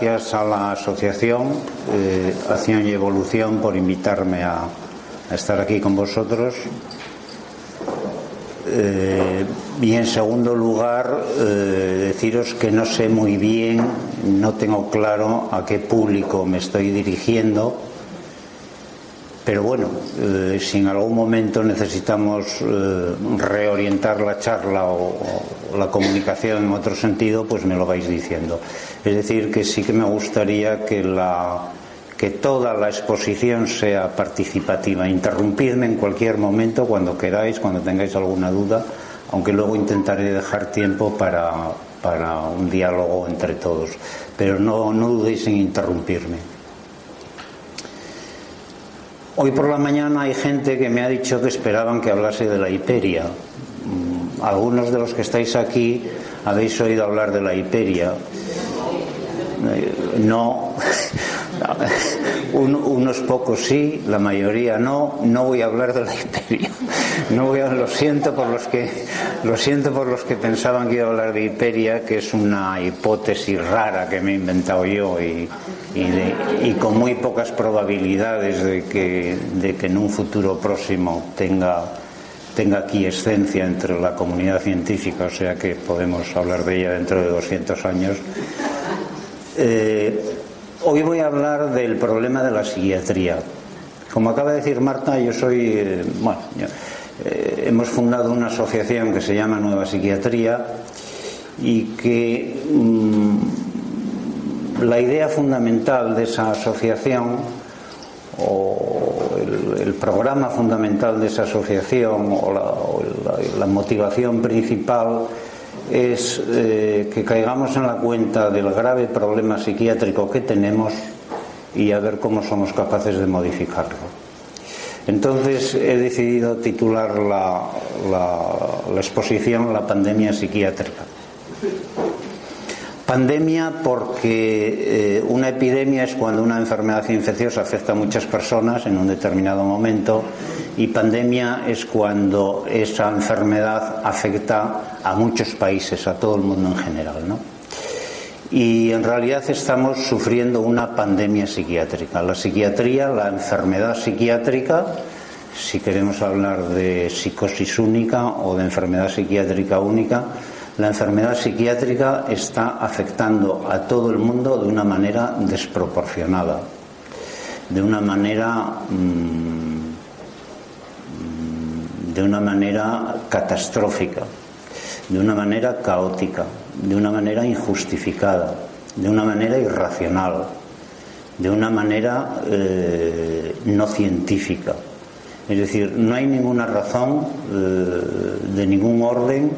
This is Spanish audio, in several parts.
gracias a la asociación eh, Acción y Evolución por invitarme a, estar aquí con vosotros. Eh, y en segundo lugar, eh, deciros que no sé muy bien, no tengo claro a qué público me estoy dirigiendo pero bueno, eh, si en algún momento necesitamos eh, reorientar la charla o, o, la comunicación en otro sentido, pues me lo vais diciendo. Es decir, que sí que me gustaría que, la, que toda la exposición sea participativa. Interrumpidme en cualquier momento, cuando queráis, cuando tengáis alguna duda, aunque luego intentaré dejar tiempo para, para un diálogo entre todos. Pero no, no dudéis en interrumpirme. Hoy por la mañana hay gente que me ha dicho que esperaban que hablase de la hiperia. Algunos de los que estáis aquí habéis oído hablar de la hiperia. No, Un, unos pocos sí, la mayoría no. No voy a hablar de la hiperia. No voy a, lo siento por los que lo siento por los que pensaban que iba a hablar de hiperia, que es una hipótesis rara que me he inventado yo y con muy pocas probabilidades de que, de que en un futuro próximo tenga tenga quiescencia entre la comunidad científica, o sea que podemos hablar de ella dentro de 200 años. Eh, Hoy voy a hablar del problema de la psiquiatría. Como acaba de decir Marta, yo soy, eh, bueno, eh, hemos fundado una asociación que se llama Nueva Psiquiatría y que mmm, la idea fundamental de esa asociación o el, programa fundamental de esa asociación o la motivación principal es eh, que caigamos en la cuenta del grave problema psiquiátrico que tenemos y a ver cómo somos capaces de modificarlo. Entonces he decidido titular la, la, exposición La pandemia psiquiátrica. Pandemia porque eh, epidemia es cuando una enfermedad infecciosa afecta a muchas personas en un determinado momento y pandemia es cuando esa enfermedad afecta a muchos países, a todo el mundo en general. ¿no? Y en realidad estamos sufriendo una pandemia psiquiátrica. La psiquiatría, la enfermedad psiquiátrica, si queremos hablar de psicosis única o de enfermedad psiquiátrica única, la enfermedad psiquiátrica está afectando a todo el mundo de una manera desproporcionada, de una manera mmm, de una manera catastrófica, de una manera caótica, de una manera injustificada, de una manera irracional, de una manera eh, no científica. Es decir, no hay ninguna razón eh, de ningún orden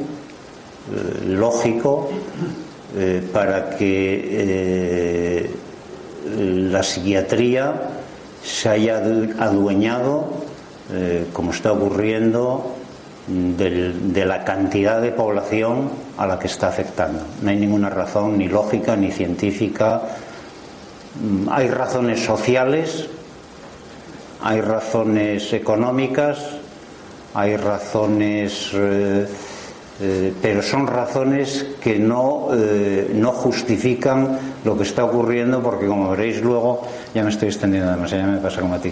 eh, lógico eh, para que eh, la psiquiatría se haya adueñado, como está ocurriendo, de la cantidad de población a la que está afectando. No hay ninguna razón ni lógica ni científica. Mm, hay razones sociales, hay razones económicas, hay razones eh, pero son razones que no, eh, no justifican lo que está ocurriendo porque como veréis luego, ya me estoy extendiendo demasiado, ya me pasa como a ti,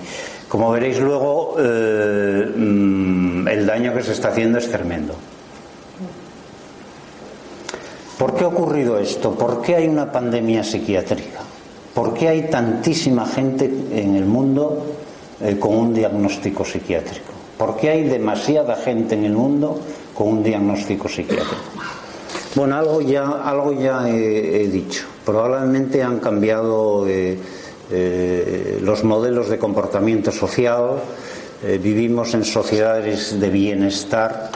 como veréis luego eh, mm, el daño que se está haciendo es tremendo. ¿Por qué ha ocurrido esto? ¿Por qué hay una pandemia psiquiátrica? ¿Por qué hay tantísima gente en el mundo con un diagnóstico psiquiátrico? ¿Por qué hay demasiada gente en el mundo con un diagnóstico psiquiátrico. Bueno, algo ya, algo ya he, dicho. Probablemente han cambiado eh, eh, los modelos de comportamiento social. Eh, vivimos en sociedades de bienestar.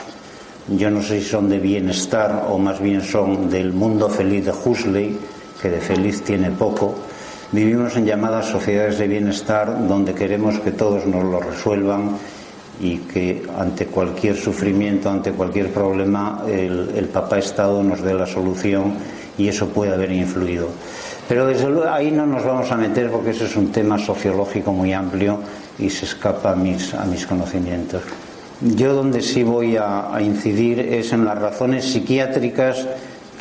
Yo no sé si son de bienestar o más bien son del mundo feliz de Huxley, que de feliz tiene poco. Vivimos en llamadas sociedades de bienestar donde queremos que todos nos lo resuelvan y que ante cualquier sufrimiento, ante cualquier problema, el, papá Estado nos dé la solución y eso puede haber influido. Pero desde luego ahí no nos vamos a meter porque ese es un tema sociológico muy amplio y se escapa a mis, a mis conocimientos. Yo donde sí voy a incidir es en las razones psiquiátricas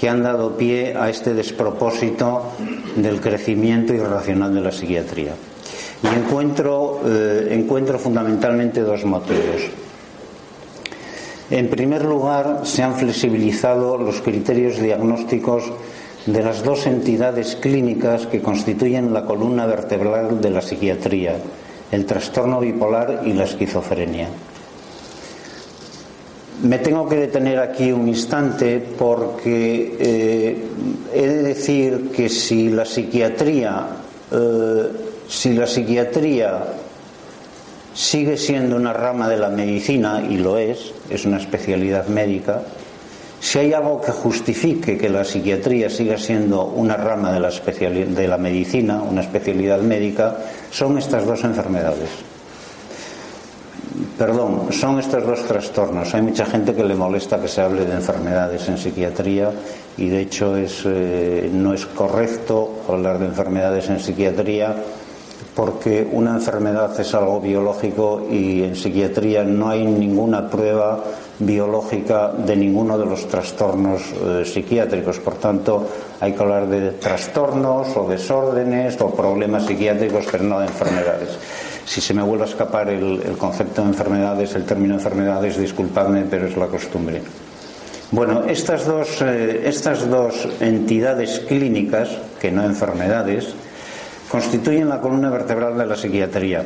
que han dado pie a este despropósito del crecimiento irracional de la psiquiatría. Y encuentro, eh, encuentro fundamentalmente dos motivos. En primer lugar, se han flexibilizado los criterios diagnósticos de las dos entidades clínicas que constituyen la columna vertebral de la psiquiatría, el trastorno bipolar y la esquizofrenia. Me tengo que detener aquí un instante porque eh, he de decir que si la psiquiatría eh, si la psiquiatría sigue siendo una rama de la medicina, y lo es, es una especialidad médica, si hay algo que justifique que la psiquiatría siga siendo una rama de la, de la medicina, una especialidad médica, son estas dos enfermedades. Perdón, son estos dos trastornos. Hay mucha gente que le molesta que se hable de enfermedades en psiquiatría y de hecho es, eh, no es correcto hablar de enfermedades en psiquiatría porque una enfermedad es algo biológico y en psiquiatría no hay ninguna prueba biológica de ninguno de los trastornos eh, psiquiátricos. Por tanto, hay que hablar de trastornos o desórdenes o problemas psiquiátricos, pero no de enfermedades. Si se me vuelve a escapar el, concepto de enfermedades, el término enfermedades, disculpadme, pero es la costumbre. Bueno, estas dos, eh, estas dos entidades clínicas, que no enfermedades, constituyen la columna vertebral de la psiquiatría.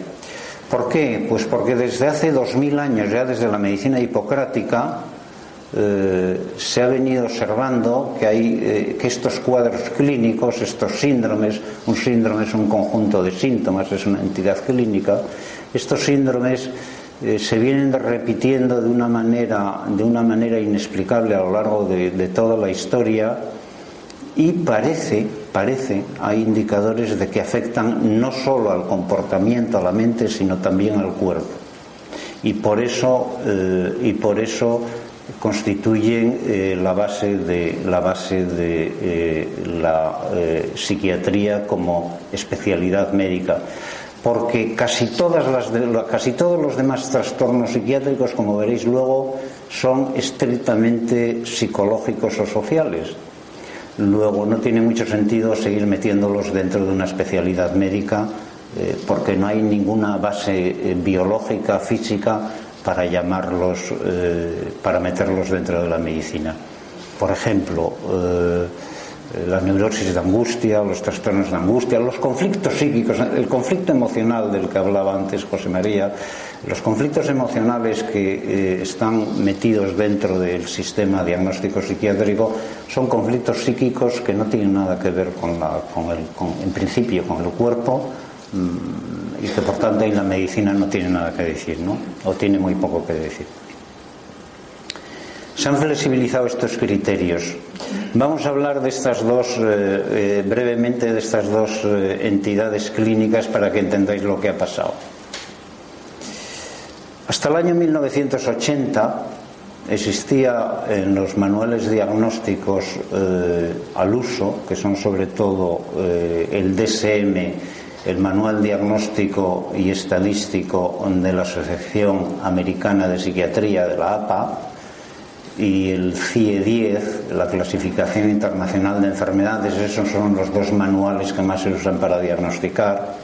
¿Por qué? Pues porque desde hace dos mil años, ya desde la medicina hipocrática, eh, se ha venido observando que hay eh, que estos cuadros clínicos, estos síndromes, un síndrome es un conjunto de síntomas, es una entidad clínica, estos síndromes eh, se vienen repitiendo de una manera, de una manera inexplicable a lo largo de toda la historia y parece, parece, hay indicadores de que afectan no solo al comportamiento, a la mente, sino también al cuerpo. Y por eso, eh, y por eso constituyen eh, la base de la base de eh, la psiquiatría como especialidad médica porque casi todas las casi todos los demás trastornos psiquiátricos como veréis luego son estrictamente psicológicos o sociales Luego, no tiene mucho sentido seguir metiéndolos dentro de una especialidad médica eh, porque no hay ninguna base eh, biológica, física para llamarlos, eh, para meterlos dentro de la medicina. Por ejemplo, la neurosis de angustia, los trastornos de angustia, los conflictos psíquicos, el conflicto emocional del que hablaba antes José María, los conflictos emocionales que eh, están metidos dentro del sistema diagnóstico psiquiátrico son conflictos psíquicos que no tienen nada que ver con, el, en principio, con el cuerpo mm, y que por tanto en la medicina no tiene nada que decir, ¿no? O tiene muy poco que decir. Se han flexibilizado estos criterios. Vamos a hablar de estas dos, eh, eh, brevemente, de estas dos entidades clínicas para que entendáis lo que ha pasado. Hasta el año 1980 existía en los manuales diagnósticos eh, al uso, que son sobre todo eh, el DSM, el Manual Diagnóstico y Estadístico de la Asociación Americana de Psiquiatría, de la APA, y el CIE-10, la Clasificación Internacional de Enfermedades, esos son los dos manuales que más se usan para diagnosticar.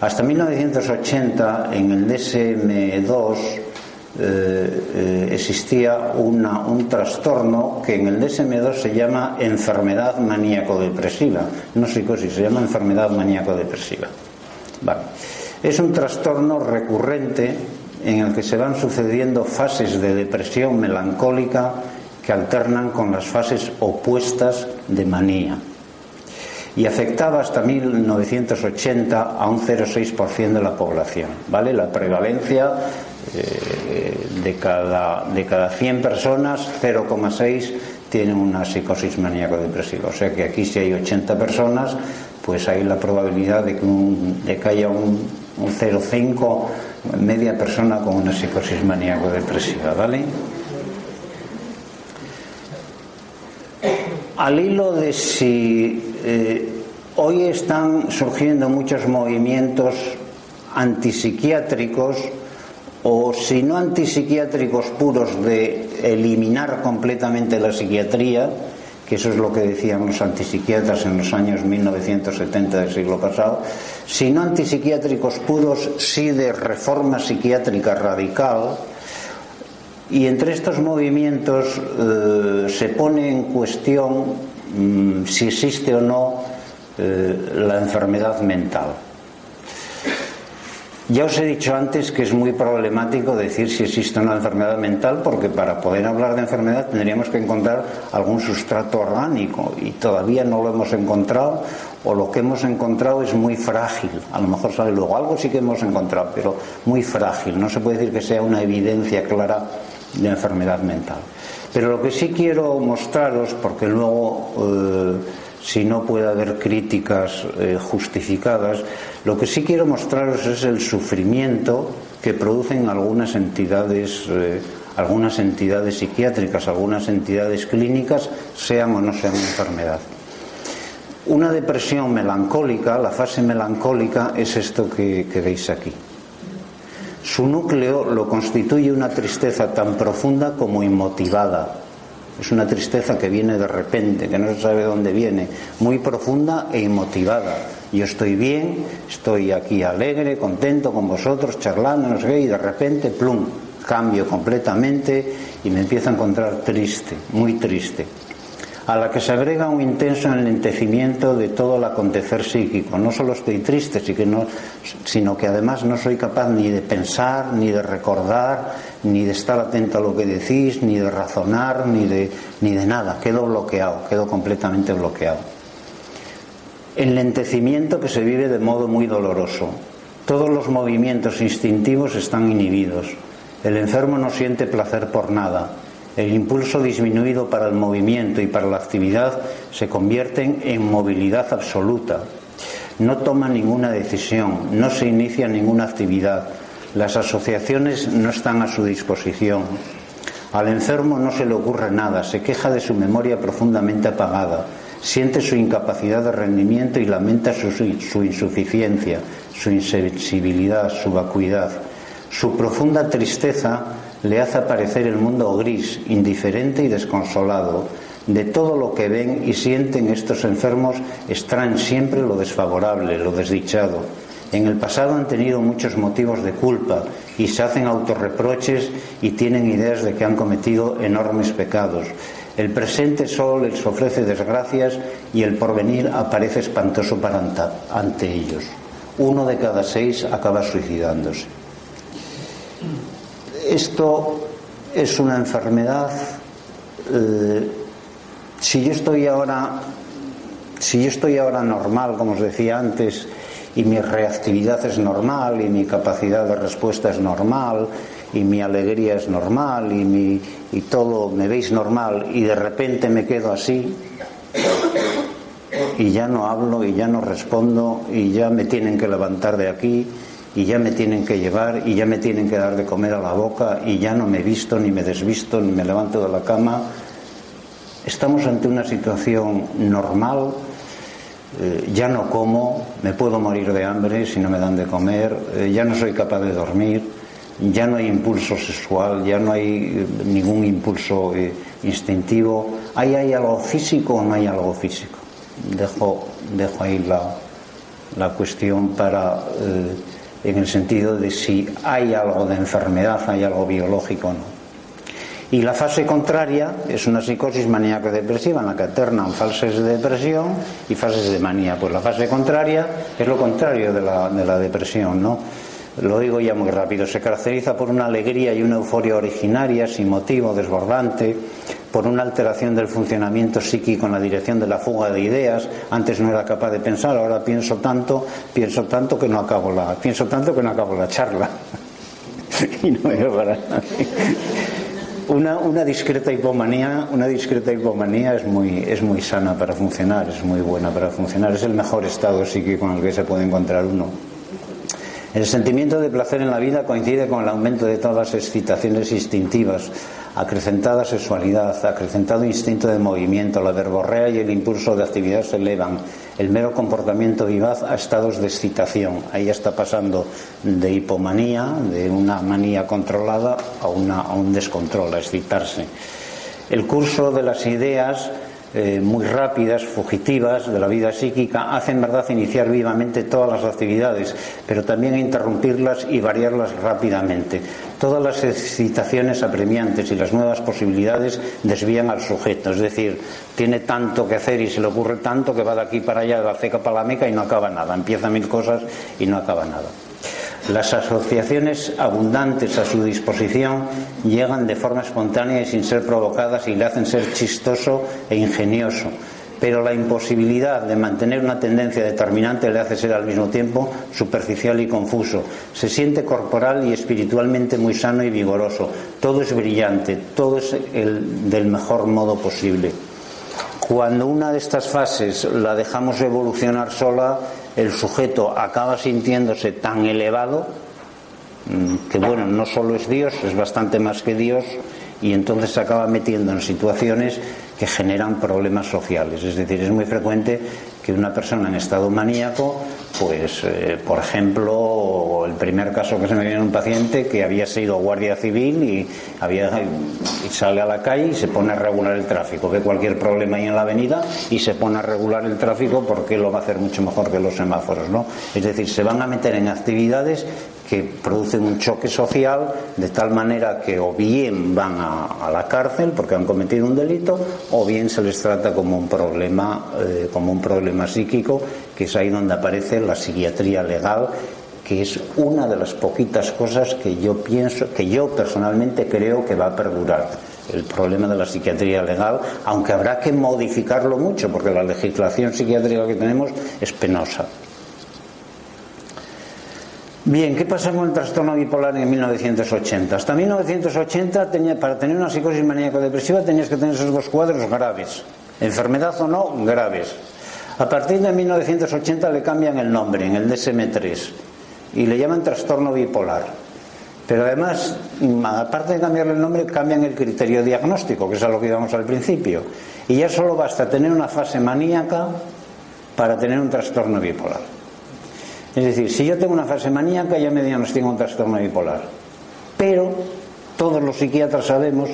Hasta 1980, en el DSM-2, eh, eh, existía un trastorno que en el DSM-2 se llama enfermedad maníaco-depresiva, no psicosis, se llama enfermedad maníaco-depresiva. Es un trastorno recurrente en el que se van sucediendo fases de depresión melancólica que alternan con las fases opuestas de manía. Y afectaba hasta 1980 a un 0,6% de la población. ¿vale? La prevalencia eh, de, cada, de cada 100 personas, 0,6 tienen una psicosis maníaco-depresiva. O sea que aquí si hay 80 personas, pues hay la probabilidad de que, de que haya un, un 0,5 media persona con una psicosis maníaco-depresiva, ¿vale? Al hilo de si eh, hoy están surgiendo muchos movimientos antipsiquiátricos o si no antipsiquiátricos puros de eliminar completamente la psiquiatría, que eso es lo que decían los antipsiquiatras en los años 1970 del siglo pasado, sino antipsiquiátricos puros, sí de reforma psiquiátrica radical, y entre estos movimientos eh, se pone en cuestión mm, si existe o no eh, la enfermedad mental. Ya os he dicho antes que es muy problemático decir si existe una enfermedad mental porque para poder hablar de enfermedad tendríamos que encontrar algún sustrato orgánico y todavía no lo hemos encontrado o lo que hemos encontrado es muy frágil. A lo mejor sale luego algo sí que hemos encontrado, pero muy frágil. No se puede decir que sea una evidencia clara de enfermedad mental. Pero lo que sí quiero mostraros, porque luego eh, si no puede haber críticas eh, justificadas, lo que sí quiero mostraros es el sufrimiento que producen algunas entidades, eh, algunas entidades psiquiátricas, algunas entidades clínicas, sean o no sean enfermedad. Una depresión melancólica, la fase melancólica, es esto que, que veis aquí. Su núcleo lo constituye una tristeza tan profunda como inmotivada, es una tristeza que viene de repente, que no se sabe dónde viene, muy profunda e inmotivada. Yo estoy bien, estoy aquí alegre, contento con vosotros, charlando, no sé qué, y de repente, plum, cambio completamente y me empiezo a encontrar triste, muy triste a la que se agrega un intenso enlentecimiento de todo el acontecer psíquico. No solo estoy triste, sino que además no soy capaz ni de pensar, ni de recordar, ni de estar atento a lo que decís, ni de razonar, ni de, ni de nada. Quedo bloqueado, quedo completamente bloqueado. Enlentecimiento que se vive de modo muy doloroso. Todos los movimientos instintivos están inhibidos. El enfermo no siente placer por nada el impulso disminuido para el movimiento y para la actividad se convierten en movilidad absoluta. No toma ninguna decisión, no se inicia ninguna actividad. Las asociaciones no están a su disposición. Al enfermo no se le ocurre nada, se queja de su memoria profundamente apagada, siente su incapacidad de rendimiento y lamenta su, su insuficiencia, su insensibilidad, su vacuidad. Su profunda tristeza le hace aparecer el mundo gris, indiferente y desconsolado. De todo lo que ven y sienten estos enfermos extraen siempre lo desfavorable, lo desdichado. En el pasado han tenido muchos motivos de culpa y se hacen autorreproches y tienen ideas de que han cometido enormes pecados. El presente solo les ofrece desgracias y el porvenir aparece espantoso para ante ellos. Uno de cada seis acaba suicidándose esto es una enfermedad. Eh, si yo estoy ahora, si yo estoy ahora normal, como os decía antes, y mi reactividad es normal, y mi capacidad de respuesta es normal, y mi alegría es normal, y, mi, y todo me veis normal, y de repente me quedo así, y ya no hablo, y ya no respondo, y ya me tienen que levantar de aquí, y ya me tienen que llevar y ya me tienen que dar de comer a la boca y ya no me visto ni me desvisto ni me levanto de la cama. Estamos ante una situación normal, eh, ya no como, me puedo morir de hambre si no me dan de comer, eh, ya no soy capaz de dormir, ya no hay impulso sexual, ya no hay eh, ningún impulso instintivo. ¿Ahí hay algo físico o no hay algo físico? Dejo, dejo ahí la, la cuestión para, en el sentido de si hay algo de enfermedad, hay algo biológico o no. Y la fase contraria es una psicosis maníaco-depresiva en la que alternan fases de depresión y fases de manía. Pues la fase contraria es lo contrario de la, de la depresión, ¿no? lo digo ya muy rápido, se caracteriza por una alegría y una euforia originaria, sin motivo, desbordante, por una alteración del funcionamiento psíquico en la dirección de la fuga de ideas. Antes no era capaz de pensar, ahora pienso tanto, pienso tanto que no acabo la, pienso tanto que no acabo la charla. y no es para una, una, discreta hipomanía, una discreta hipomanía es muy, es muy sana para funcionar, es muy buena para funcionar, es el mejor estado psíquico en el que se puede encontrar uno. El sentimiento de placer en la vida coincide con el aumento de todas las excitaciones instintivas, acrecentada sexualidad, acrecentado instinto de movimiento, la verborrea y el impulso de actividad se elevan, el mero comportamiento vivaz a estados de excitación. Ahí está pasando de hipomanía, de una manía controlada, a, una, a un descontrol, a excitarse. El curso de las ideas eh, muy rápidas, fugitivas de la vida psíquica, hacen verdad iniciar vivamente todas las actividades, pero también interrumpirlas y variarlas rápidamente. Todas las excitaciones apremiantes y las nuevas posibilidades desvían al sujeto, es decir, tiene tanto que hacer y se le ocurre tanto que va de aquí para allá, de la ceca para la meca y no acaba nada, empieza mil cosas y no acaba nada. Las asociaciones abundantes a su disposición llegan de forma espontánea y sin ser provocadas y le hacen ser chistoso e ingenioso. Pero la imposibilidad de mantener una tendencia determinante le hace ser al mismo tiempo superficial y confuso. Se siente corporal y espiritualmente muy sano y vigoroso. Todo es brillante, todo es el, del mejor modo posible. Cuando una de estas fases la dejamos evolucionar sola, el sujeto acaba sintiéndose tan elevado mm, que bueno, no solo es Dios, es bastante más que Dios y entonces se acaba metiendo en situaciones que generan problemas sociales. Es decir, es muy frecuente que una persona en estado maníaco, pues, eh, por ejemplo, el primer caso que se me viene un paciente que había sido guardia civil y, había, sale a la calle y se pone a regular el tráfico, ve cualquier problema ahí en la avenida y se pone a regular el tráfico porque lo va a hacer mucho mejor que los semáforos, ¿no? Es decir, se van a meter en actividades que producen un choque social de tal manera que o bien van a, la cárcel porque han cometido un delito o bien se les trata como un problema eh, como un problema psíquico que es ahí donde aparece la psiquiatría legal que es una de las poquitas cosas que yo pienso que yo personalmente creo que va a perdurar el problema de la psiquiatría legal, aunque habrá que modificarlo mucho porque la legislación psiquiátrica que tenemos es penosa. Bien, ¿qué pasa con el trastorno bipolar en 1980? Hasta 1980, tenía, para tener una psicosis maníaco-depresiva tenías que tener esos dos cuadros graves. Enfermedad o no, graves. A partir de 1980 le cambian el nombre en el DSM-3 y le llaman trastorno bipolar. Pero además, aparte de cambiarle el nombre, cambian el criterio diagnóstico, que es a lo que íbamos al principio. Y ya solo basta tener una fase maníaca para tener un trastorno bipolar. Es decir, si yo tengo una fase maníaca, ya me diagnostico un trastorno bipolar. Pero todos los psiquiatras sabemos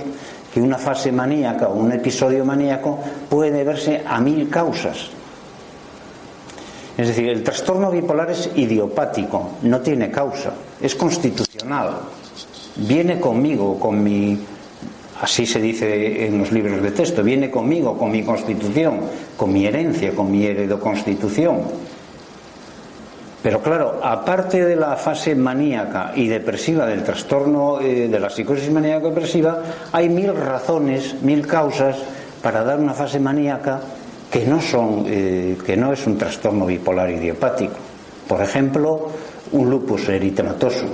que una fase maníaca o un episodio maníaco puede deberse a mil causas. Es decir, el trastorno bipolar es idiopático, no tiene causa, es constitucional. Viene conmigo, con mi, así se dice en los libros de texto, viene conmigo, con mi constitución, con mi herencia, con mi heredoconstitución. Pero claro, aparte de la fase maníaca y depresiva del trastorno eh, de la psicosis maníaco-depresiva, hay mil razones, mil causas para dar una fase maníaca que no, son, eh, que no es un trastorno bipolar idiopático. Por ejemplo, un lupus eritematoso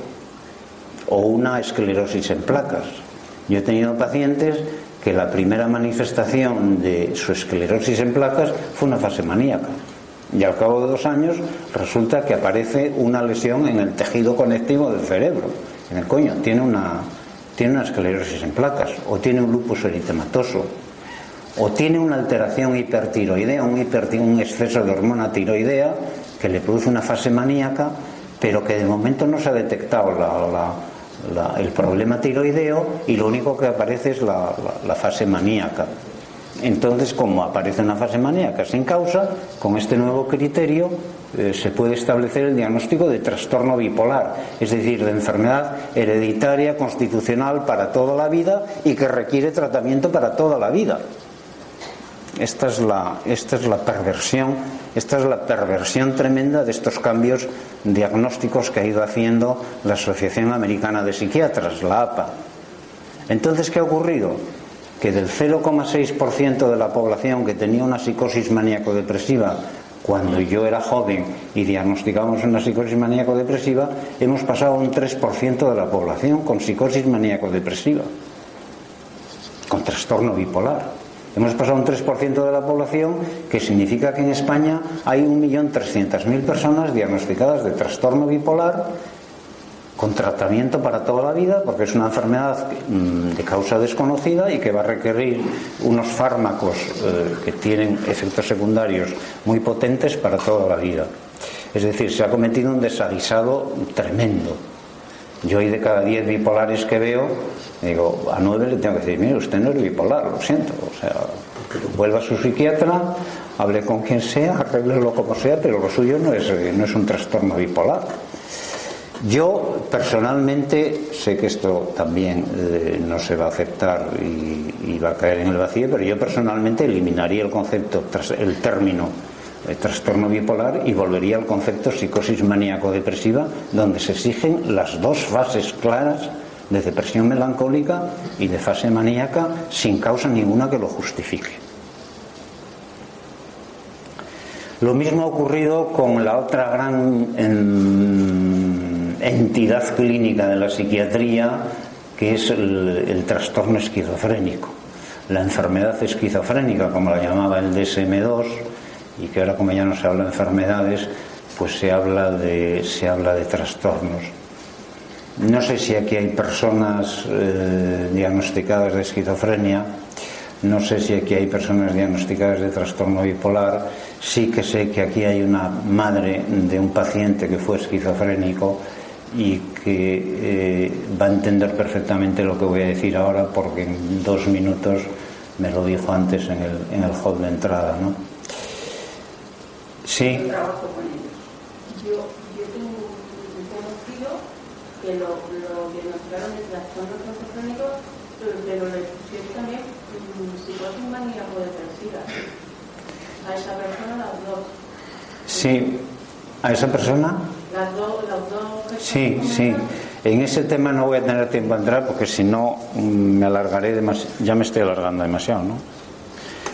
o una esclerosis en placas. Yo he tenido pacientes que la primera manifestación de su esclerosis en placas fue una fase maníaca y al cabo de dos años resulta que aparece una lesión en el tejido conectivo del cerebro. En el coño, tiene una, tiene una esclerosis en placas, o tiene un lupus eritematoso, o tiene una alteración hipertiroidea, un, exceso de hormona tiroidea que le produce una fase maníaca, pero que de momento no se ha detectado la, el problema tiroideo y lo único que aparece es la, fase maníaca. Entonces, como aparece una fase maníaca sin causa, con este nuevo criterio eh, se puede establecer el diagnóstico de trastorno bipolar, es decir, de enfermedad hereditaria constitucional para toda la vida y que requiere tratamiento para toda la vida. Esta es la, esta es la perversión, esta es la perversión tremenda de estos cambios diagnósticos que ha ido haciendo la Asociación Americana de Psiquiatras, la APA. Entonces, ¿qué ha ocurrido? Que del 0,6% de la población que tenía una psicosis maníaco-depresiva cuando yo era joven y diagnosticamos una psicosis maníaco-depresiva, hemos pasado a un 3% de la población con psicosis maníaco-depresiva, con trastorno bipolar. Hemos pasado un 3% de la población, que significa que en España hay 1.300.000 personas diagnosticadas de trastorno bipolar con tratamiento para toda la vida, porque es una enfermedad mm, de causa desconocida y que va a requerir unos fármacos eh, que tienen efectos secundarios muy potentes para toda la vida. Es decir, se ha cometido un desaguisado tremendo. Yo hoy de cada 10 bipolares que veo, digo, a 9 le tengo que decir, mire, usted no es bipolar, lo siento. O sea, vuelva a su psiquiatra, hable con quien sea, arréglelo como sea, pero lo suyo no es, no es un trastorno bipolar. Yo personalmente sé que esto también eh, no se va a aceptar y, va a caer en el vacío, pero yo personalmente eliminaría el concepto, el término trastorno bipolar y volvería al concepto psicosis maníaco-depresiva, donde se exigen las dos fases claras de depresión melancólica y de fase maníaca sin causa ninguna que lo justifique. Lo mismo ha ocurrido con la otra gran entidad clínica de la psiquiatría, que es el, trastorno esquizofrénico. La enfermedad esquizofrénica, como la llamaba el DSM2, y que ahora como ya no se habla de enfermedades, pues se habla de, se habla de trastornos. No sé si aquí hay personas eh, diagnosticadas de esquizofrenia, no sé si aquí hay personas diagnosticadas de trastorno bipolar, sí que sé que aquí hay una madre de un paciente que fue esquizofrénico y que eh, va a entender perfectamente lo que voy a decir ahora porque en dos minutos me lo dijo antes en el, en el hall de entrada. ¿no? Sí. Yo trabajo con ellos. Yo, yo tengo un conocido que lo, lo diagnosticaron de trastorno esquizofrénico, pero le pusieron también psicosis maníaco depresiva. A esa persona las dos. Sí, a esa persona. Las dos, las dos. Sí, sí. En ese tema no voy a tener tiempo a entrar porque si no mm, me alargaré demasiado. Ya me estoy alargando demasiado, ¿no?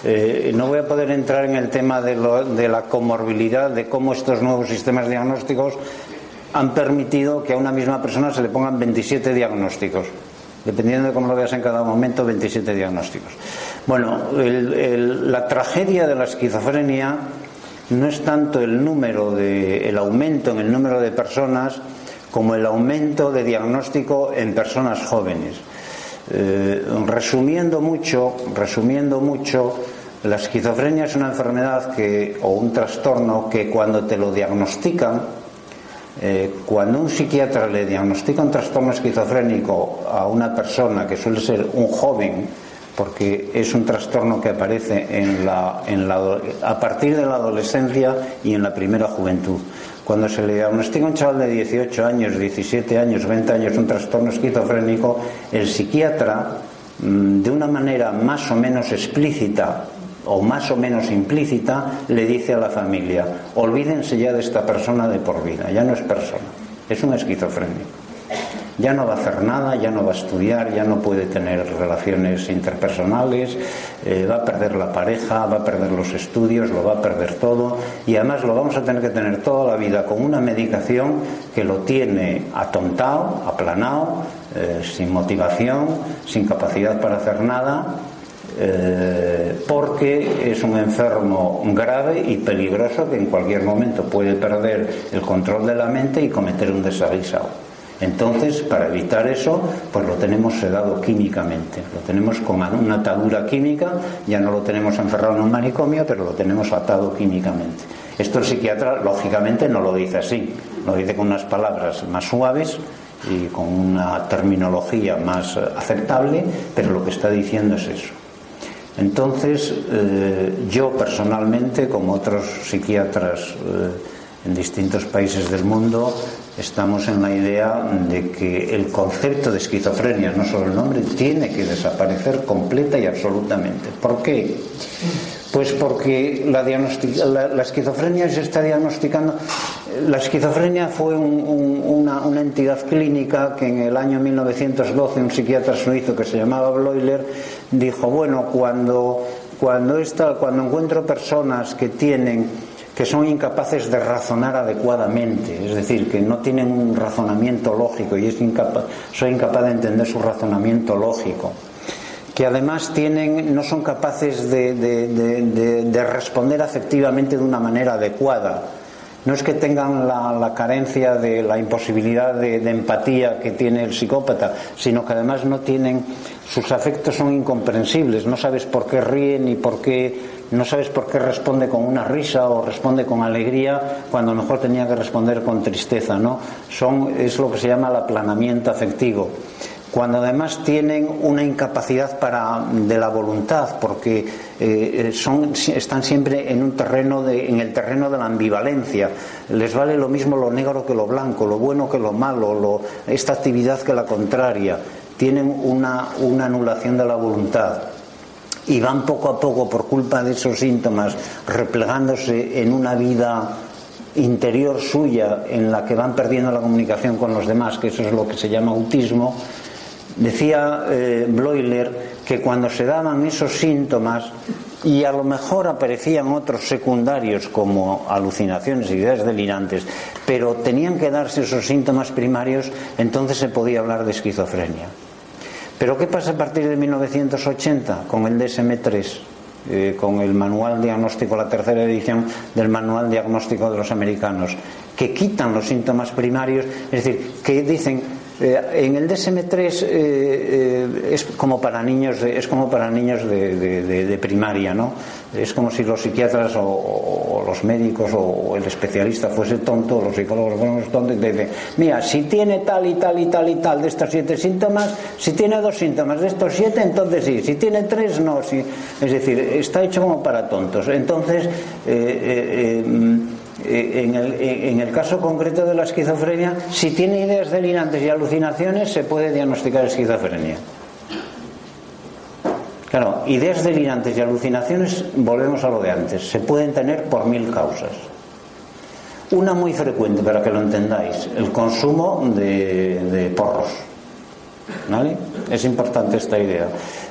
Eh, no voy a poder entrar en el tema de, la comorbilidad, de cómo estos nuevos sistemas diagnósticos han permitido que a una misma persona se le pongan 27 diagnósticos. Dependiendo de cómo lo veas en cada momento, 27 diagnósticos. Bueno, la tragedia de la esquizofrenia no es tanto el aumento en el número de personas como el aumento de diagnóstico en personas jóvenes. Eh, resumiendo mucho, resumiendo mucho, la esquizofrenia es una enfermedad que, o un trastorno que cuando te lo diagnostican, eh, cuando un psiquiatra le diagnostica un trastorno esquizofrénico a una persona que suele ser un joven, porque es un trastorno que aparece en la, en la, a partir de la adolescencia y en la primera juventud. Cuando se le diagnostica a un chaval de 18 años, 17 años, 20 años un trastorno esquizofrénico, el psiquiatra, mm, de una manera más o menos explícita o más o menos implícita, le dice a la familia, olvídense ya de esta persona de por vida, ya no es persona, es un esquizofrénico ya no va a hacer nada, ya no va a estudiar, ya no puede tener relaciones interpersonales, eh, va a perder la pareja, va a perder los estudios, lo va a perder todo y además lo vamos a tener que tener toda la vida con una medicación que lo tiene atontado, aplanado, eh, sin motivación, sin capacidad para hacer nada. Eh, porque es un enfermo grave y peligroso que en cualquier momento puede perder el control de la mente y cometer un desaguisado. Entonces, para evitar eso, pues lo tenemos sedado químicamente, lo tenemos con una atadura química, ya no lo tenemos encerrado en un manicomio, pero lo tenemos atado químicamente. Esto el psiquiatra, lógicamente, no lo dice así, lo dice con unas palabras más suaves, y con una terminología más aceptable, pero lo que está diciendo es eso. Entonces, eh, yo personalmente, como otros psiquiatras eh, en distintos países del mundo, estamos en la idea de que el concepto de esquizofrenia, no solo el nombre, tiene que desaparecer completa y absolutamente. ¿Por qué? Pues porque la, esquizofrenia se está diagnosticando. La esquizofrenia fue una, una, entidad clínica que en el año 1912 un psiquiatra suizo que se llamaba Bloiler dijo, bueno, cuando, cuando, esta, cuando encuentro personas que tienen que son incapaces de razonar adecuadamente, es decir, que no tienen un razonamiento lógico y es soy incapaz de entender su razonamiento lógico, que además tienen, no son capaces de, responder afectivamente de una manera adecuada. No es que tengan la, carencia de la imposibilidad de, empatía que tiene el psicópata, sino que además no tienen, sus afectos son incomprensibles, no sabes por qué ríen ni por qué no sabes por qué responde con una risa o responde con alegría cuando mejor tenía que responder con tristeza, ¿no? Son, es lo que se llama el aplanamiento afectivo. Cuando además tienen una incapacidad para, de la voluntad, porque eh, están siempre en un terreno de, en el terreno de la ambivalencia. Les vale lo mismo lo negro que lo blanco, lo bueno que lo malo, lo, esta actividad que la contraria. Tienen una anulación de la voluntad y van poco a poco por culpa de esos síntomas replegándose en una vida interior suya en la que van perdiendo la comunicación con los demás, que eso es lo que se llama autismo, decía eh, Bloiler que cuando se daban esos síntomas y a lo mejor aparecían otros secundarios como alucinaciones, ideas delirantes, pero tenían que darse esos síntomas primarios, entonces se podía hablar de esquizofrenia. Pero ¿qué pasa a partir de 1980 con el DSM-3? Eh, con el manual diagnóstico, la tercera edición del manual diagnóstico de los americanos, que quitan los síntomas primarios, es decir, que dicen eh, en el DSM-3 eh, eh, es como para niños de, es como para niños de, primaria, ¿no? Es como si los psiquiatras o, los médicos o, el especialista fuese tonto, los psicólogos fuesen tontos y te dicen, mira, si tiene tal y tal y tal y tal de estos siete síntomas, si tiene dos síntomas de estos siete, entonces sí, si tiene tres, no. Si, es decir, está hecho como para tontos. Entonces, eh, en el, caso concreto de la esquizofrenia, si tiene ideas delirantes y alucinaciones, se puede diagnosticar esquizofrenia. Claro, ideas delirantes y alucinaciones, volvemos a lo de antes, se pueden tener por mil causas. Una muy frecuente, para que lo entendáis, el consumo de, de porros. ¿Vale? Es importante esta idea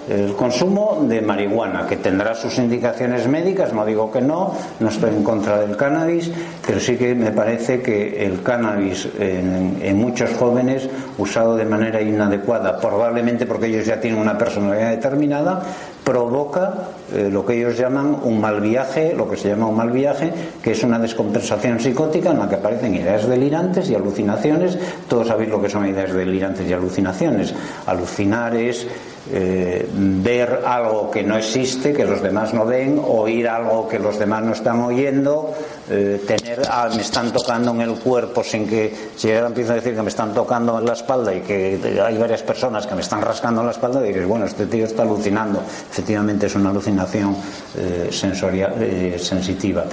el consumo de marihuana, que tendrá sus indicaciones médicas, no digo que no, no estoy en contra del cannabis, pero sí que me parece que el cannabis en, muchos jóvenes, usado de manera inadecuada, probablemente porque ellos ya tienen una personalidad determinada, provoca eh, lo que ellos llaman un mal viaje, lo que se llama un mal viaje, que es una descompensación psicótica en la que aparecen ideas delirantes y alucinaciones. Todos sabéis lo que son ideas delirantes y alucinaciones. Alucinar es eh, ver algo que no existe, que los demás no ven, oír algo que los demás no están oyendo, eh, tener, ah, me están tocando en el cuerpo sin que, si yo empiezo a decir que me están tocando en la espalda y que hay varias personas que me están rascando en la espalda, dices, bueno, este tío está alucinando. Efectivamente es una alucinación eh, sensorial, sensitiva.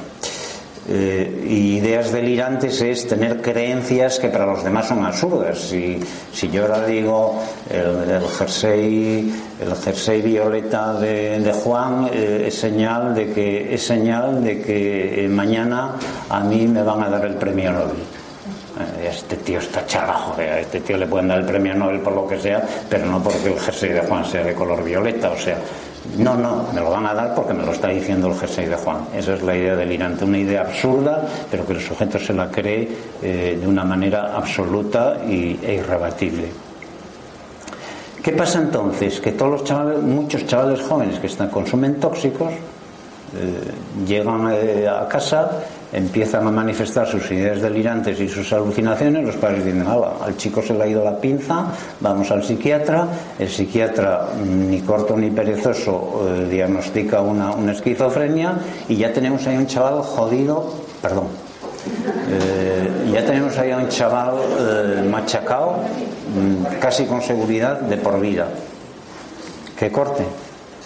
Eh, ideas delirantes es tener creencias que para los demás son absurdas. Si, yo ahora digo el, jersey, el jersey violeta de, Juan eh, es señal de que es señal de que eh, mañana a mí me van a dar el premio Nobel este tío está charajo, a este tío le pueden dar el premio Nobel por lo que sea, pero no porque el jersey de Juan sea de color violeta, o sea, no, no, me lo van a dar porque me lo está diciendo el jersey de Juan. Esa es la idea delirante, una idea absurda, pero que el sujeto se la cree eh, de una manera absoluta e irrebatible. ¿Qué pasa entonces? Que todos los chavales, muchos chavales jóvenes que están, consumen tóxicos, eh, llegan eh, a casa empiezan a manifestar sus ideas delirantes y sus alucinaciones, los padres dicen, al chico se le ha ido la pinza, vamos al psiquiatra, el psiquiatra mm, ni corto ni perezoso eh, diagnostica una, esquizofrenia y ya tenemos ahí un chaval jodido, perdón, eh, ya tenemos ahí a un chaval eh, machacado, mm, casi con seguridad, de por vida. Que corte.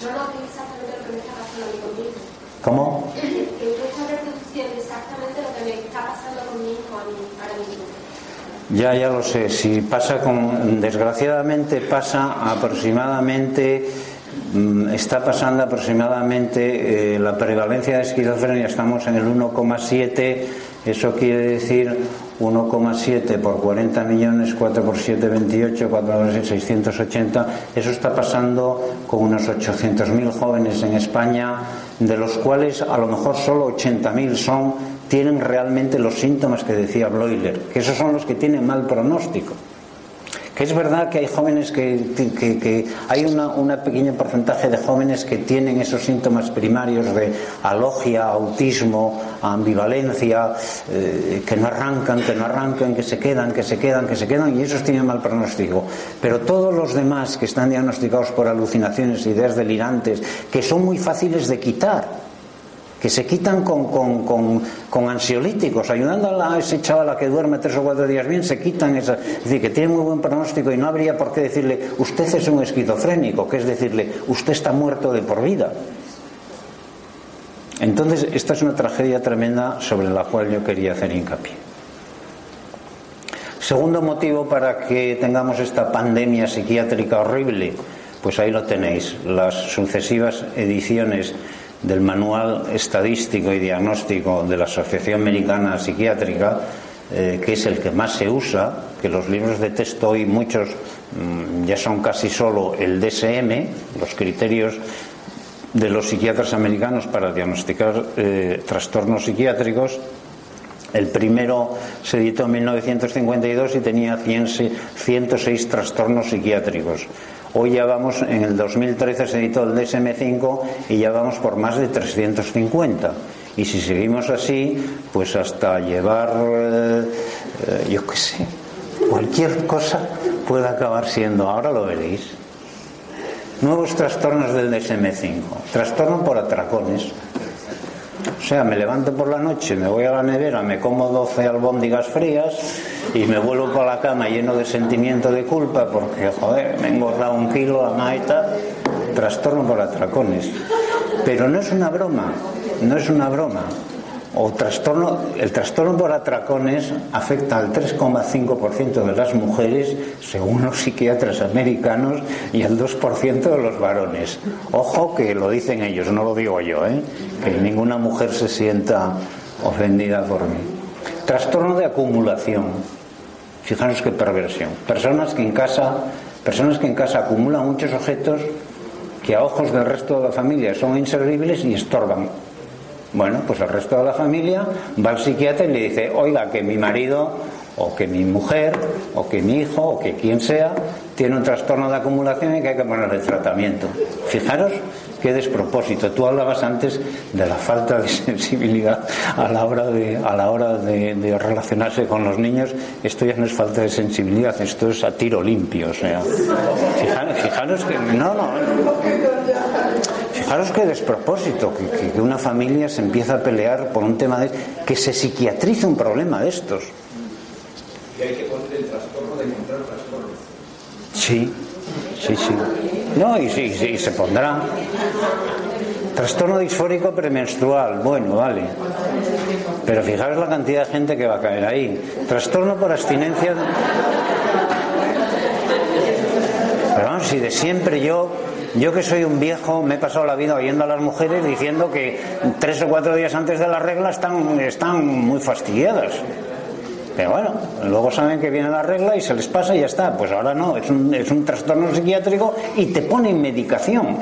No, no, que es exactamente lo que me está pasando a mí con mi hijo. ¿Cómo? Que usted está reproduciendo exactamente lo que me está pasando con mi hijo a mí, ahora mismo. Ya, ya lo sé. Si pasa con, desgraciadamente pasa aproximadamente, mm, está pasando aproximadamente eh, la prevalencia de esquizofrenia. Estamos en el 1,7. Eso quiere decir 1,7 por 40 millones, 4 por 7, 28, 4 por 6, 680. Eso está pasando con unos 800.000 jóvenes en España, de los cuales a lo mejor solo 80.000 son tienen realmente los síntomas que decía Bloiler, que esos son los que tienen mal pronóstico. Que es verdad que hay jóvenes que, que, hay una, una pequeño porcentaje de jóvenes que tienen esos síntomas primarios de alogia, autismo, ambivalencia, eh, que no arrancan, que no arrancan, que se quedan, que se quedan, que se quedan, y esos tienen mal pronóstico. Pero todos los demás que están diagnosticados por alucinaciones, ideas delirantes, que son muy fáciles de quitar, que se quitan con, con, con, con ansiolíticos, ayudando a, ese chaval a que duerme tres o cuatro días bien, se quitan esa, es decir, que tiene muy buen pronóstico y no habría por qué decirle, usted es un esquizofrénico, que es decirle, usted está muerto de por vida. Entonces, esta es una tragedia tremenda sobre la cual yo quería hacer hincapié. Segundo motivo para que tengamos esta pandemia psiquiátrica horrible, pues ahí lo tenéis, las sucesivas ediciones del Manual Estadístico y Diagnóstico de la Asociación Americana Psiquiátrica, eh, que es el que más se usa, que los libros de texto hoy muchos mmm, ya son casi solo el DSM, los criterios de los psiquiatras americanos para diagnosticar eh, trastornos psiquiátricos. El primero se editó en 1952 y tenía 100, 106 trastornos psiquiátricos. Hoy ya vamos, en el 2013 se editó el DSM-5 y ya vamos por más de 350. Y si seguimos así, pues hasta llevar, eh, yo qué sé, cualquier cosa puede acabar siendo, ahora lo veréis. Nuevos trastornos del DSM-5. Trastorno por atracones. O sea, me levanto por la noche, me voy a la nevera, me como 12 albóndigas frías y me vuelvo por la cama lleno de sentimiento de culpa porque, joder, me he engordado un kilo, la maita. Trastorno por atracones. Pero no es una broma, no es una broma. O trastorno, el trastorno por atracones afecta al 3,5% de las mujeres, según los psiquiatras americanos, y al 2% de los varones. Ojo que lo dicen ellos, no lo digo yo, ¿eh? que ninguna mujer se sienta ofendida por mí. Trastorno de acumulación. Fijaros qué perversión. Personas que en casa, personas que en casa acumulan muchos objetos que a ojos del resto de la familia son inservibles y estorban. Bueno, pues el resto de la familia va al psiquiatra y le dice, oiga, que mi marido o que mi mujer o que mi hijo o que quien sea tiene un trastorno de acumulación y que hay que ponerle tratamiento. Fijaros qué despropósito. Tú hablabas antes de la falta de sensibilidad a la hora de, relacionarse con los niños. Esto ya no es falta de sensibilidad, esto es a tiro limpio. O sea, fijaros, fijaros que no, no. Fijaros qué despropósito que, una familia se empieza a pelear por un tema de que se psiquiatrice un problema de estos. Y hay que poner el trastorno de encontrar trastorno. Sí, sí, sí. No, y, sí, sí, se pondrá. Trastorno disfórico premenstrual, bueno, vale. Pero fijaros la cantidad de gente que va a caer ahí. Trastorno por abstinencia. Pero vamos, si de siempre yo yo que soy un viejo me he pasado la vida oyendo a las mujeres diciendo que tres o cuatro días antes de la regla están, están muy fastidiadas. Pero bueno, luego saben que viene la regla y se les pasa y ya está. Pues ahora no, es un, es un trastorno psiquiátrico y te ponen medicación.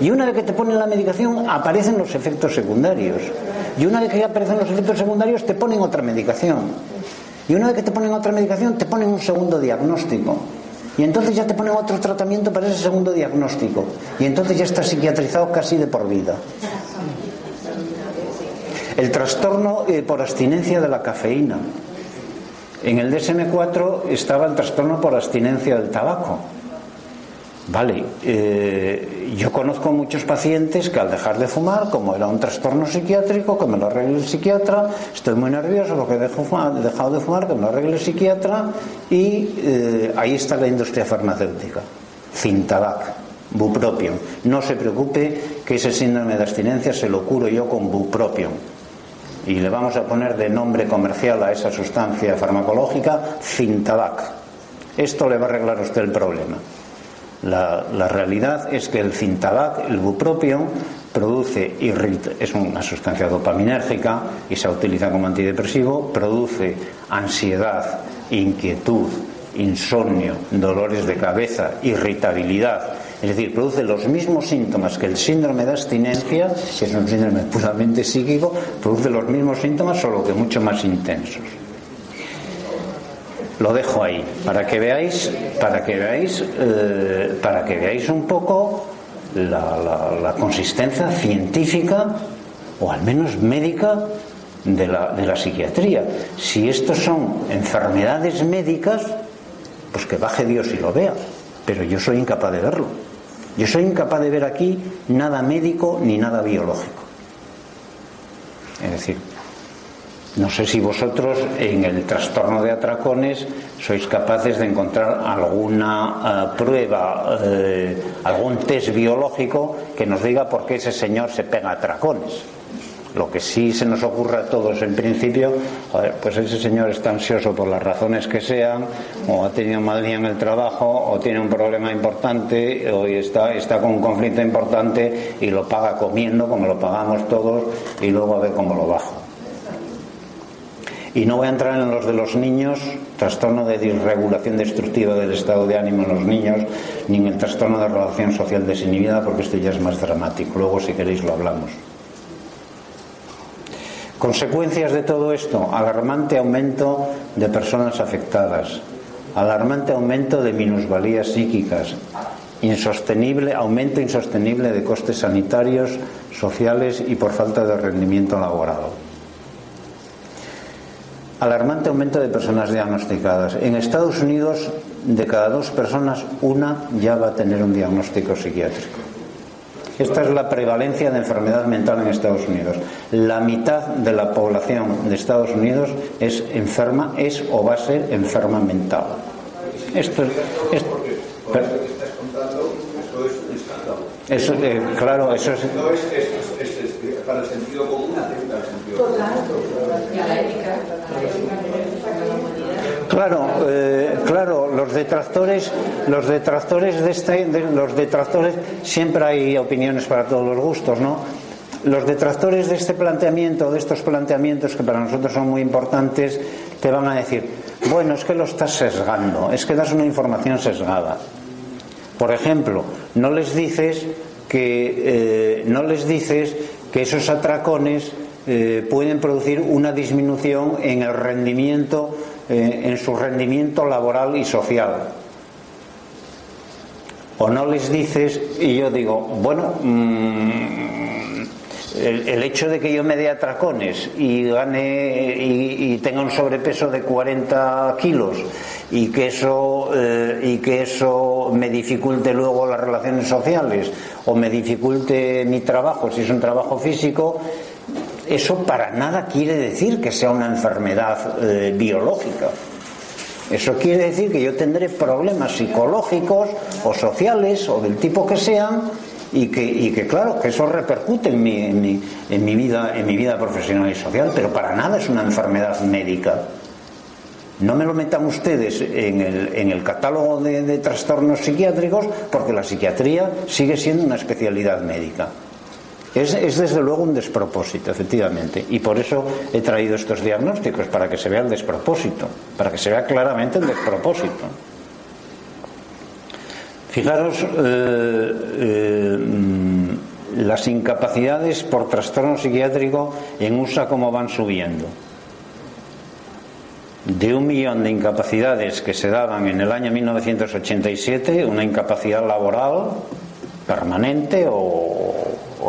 Y una vez que te ponen la medicación aparecen los efectos secundarios. Y una vez que aparecen los efectos secundarios te ponen otra medicación. Y una vez que te ponen otra medicación te ponen un segundo diagnóstico. Y entonces ya te ponen otro tratamiento para ese segundo diagnóstico. Y entonces ya estás psiquiatrizado casi de por vida. El trastorno eh, por abstinencia de la cafeína. En el DSM-4 estaba el trastorno por abstinencia del tabaco. Vale, eh, yo conozco muchos pacientes que al dejar de fumar, como era un trastorno psiquiátrico, que me lo arregle el psiquiatra, estoy muy nervioso porque he dejado de fumar, que me lo arregle el psiquiatra, y eh, ahí está la industria farmacéutica. Cintabac, bupropion. No se preocupe que ese síndrome de abstinencia se lo curo yo con bupropion. Y le vamos a poner de nombre comercial a esa sustancia farmacológica Cintabac. Esto le va a arreglar a usted el problema. La, realidad es que el cintabac, el bupropion, produce es una sustancia dopaminérgica y se utiliza como antidepresivo, produce ansiedad, inquietud, insomnio, dolores de cabeza, irritabilidad. Es decir, produce los mismos síntomas que el síndrome de abstinencia, que es un síndrome puramente psíquico, produce los mismos síntomas, solo que mucho más intensos lo dejo ahí para que veáis para que veáis eh, para que veáis un poco la, consistencia científica o al menos médica de la, de la psiquiatría. Si estos son enfermedades médicas pues que baje Dios y lo vea. Pero yo soy incapaz de verlo. Yo soy incapaz de ver aquí nada médico ni nada biológico. Es decir no sé si vosotros en el trastorno de atracones sois capaces de encontrar alguna eh, prueba, eh, algún test biológico que nos diga por qué ese señor se pega atracones. Lo que sí se nos ocurre a todos en principio, pues ese señor está ansioso por las razones que sean, o ha tenido mal día en el trabajo, o tiene un problema importante, o está, está con un conflicto importante y lo paga comiendo, como lo pagamos todos, y luego a ver cómo lo bajo. Y no voy a entrar en los de los niños, trastorno de disregulación destructiva del estado de ánimo en los niños, ni en el trastorno de relación social desinhibida, porque esto ya es más dramático. Luego, si queréis, lo hablamos. Consecuencias de todo esto, alarmante aumento de personas afectadas, alarmante aumento de minusvalías psíquicas, insostenible, aumento insostenible de costes sanitarios, sociales y por falta de rendimiento laboral alarmante aumento de personas diagnosticadas. En Estados Unidos, de cada dos personas, una ya va a tener un diagnóstico psiquiátrico. Esta es la prevalencia de enfermedad mental en Estados Unidos. La mitad de la población de Estados Unidos es enferma, es o va a ser enferma mental. Esto es. Eso, eh, claro, eso es. No es, para el sentido común, Claro, eh, claro, los detractores, los detractores de este, los detractores, siempre hay opiniones para todos los gustos, ¿no? Los detractores de este planteamiento, de estos planteamientos que para nosotros son muy importantes, te van a decir, bueno, es que lo estás sesgando, es que das una información sesgada. Por ejemplo, no les dices que eh, no les dices que esos atracones eh, pueden producir una disminución en el rendimiento, eh, en su rendimiento laboral y social. O no les dices, y yo digo, bueno, mm, el, hecho de que yo me dé atracones y gane y, tenga un sobrepeso de 40 kilos y que eso eh, y que eso me dificulte luego las relaciones sociales o me dificulte mi trabajo si es un trabajo físico eso para nada quiere decir que sea una enfermedad eh, biológica. Eso quiere decir que yo tendré problemas psicológicos o sociales o del tipo que sean y que, y que claro, que eso repercute en mi, en, mi, vida, en mi vida profesional y social, pero para nada es una enfermedad médica. No me lo metan ustedes en el, en el catálogo de trastornos psiquiátricos porque la psiquiatría sigue siendo una especialidad médica. Es, desde luego un despropósito, efectivamente, y por eso he traído estos diagnósticos, para que se vea el despropósito, para que se vea claramente el despropósito. Fijaros eh, eh, las incapacidades por trastorno psiquiátrico en USA cómo van subiendo. De un millón de incapacidades que se daban en el año 1987, una incapacidad laboral permanente o,